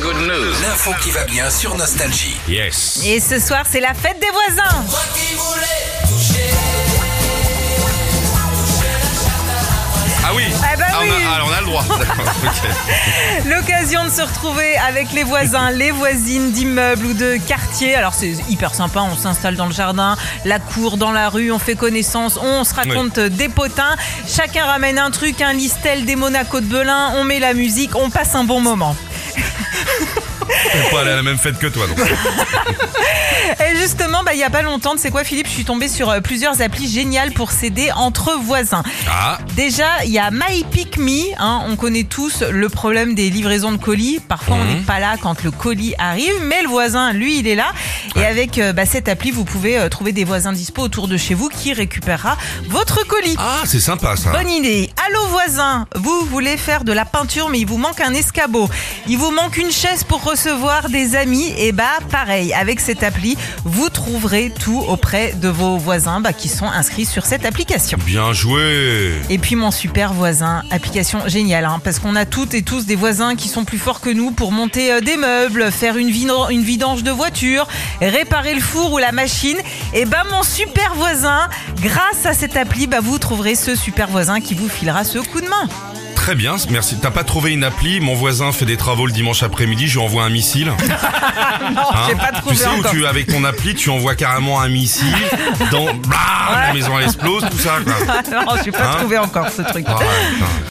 Good news. L'info qui va bien sur Nostalgie. Yes. Et ce soir, c'est la fête des voisins. Ah oui. Ah bah on a, oui. alors on a le droit. L'occasion de se retrouver avec les voisins, les voisines d'immeubles ou de quartiers. Alors c'est hyper sympa, on s'installe dans le jardin, la cour, dans la rue, on fait connaissance, on se raconte des potins. Chacun ramène un truc, un listel, des Monaco de Belin, on met la musique, on passe un bon moment. Je pas aller à la même fête que toi. Donc. Et justement, bah, il y a pas longtemps, c'est quoi Philippe Je suis tombée sur euh, plusieurs applis géniales pour s'aider entre voisins. Ah. Déjà, il y a My Pick Me. hein, on connaît tous le problème des livraisons de colis. Parfois, on n'est pas là quand le colis arrive, mais le voisin, lui, il est là. Et avec euh, bah, cette appli, vous pouvez euh, trouver des voisins dispo autour de chez vous qui récupérera votre colis. Ah, c'est sympa ça. Bonne idée. Allô voisin, vous voulez faire de la peinture mais il vous manque un escabeau. Il vous manque une chaise pour recevoir des amis. Et bah pareil, avec cette appli, vous trouverez tout auprès de vos voisins bah, qui sont inscrits sur cette application. Bien joué. Et puis mon super voisin, application géniale, hein, parce qu'on a toutes et tous des voisins qui sont plus forts que nous pour monter euh, des meubles, faire une, une vidange de voiture, réparer le four ou la machine. Et ben mon super voisin, grâce à cette appli, bah, vous trouverez ce super voisin qui vous filera ce coup de main. Très bien, merci. T'as pas trouvé une appli? Mon voisin fait des travaux le dimanche après-midi, je lui envoie un missile. Non, Hein? j'ai pas tu trouvé sais où encore. tu, avec ton appli, tu envoies carrément un missile dans. Blah, La maison elle explose, tout ça. Quoi. non, j'ai pas Hein? trouvé encore ce truc. Ah, ouais.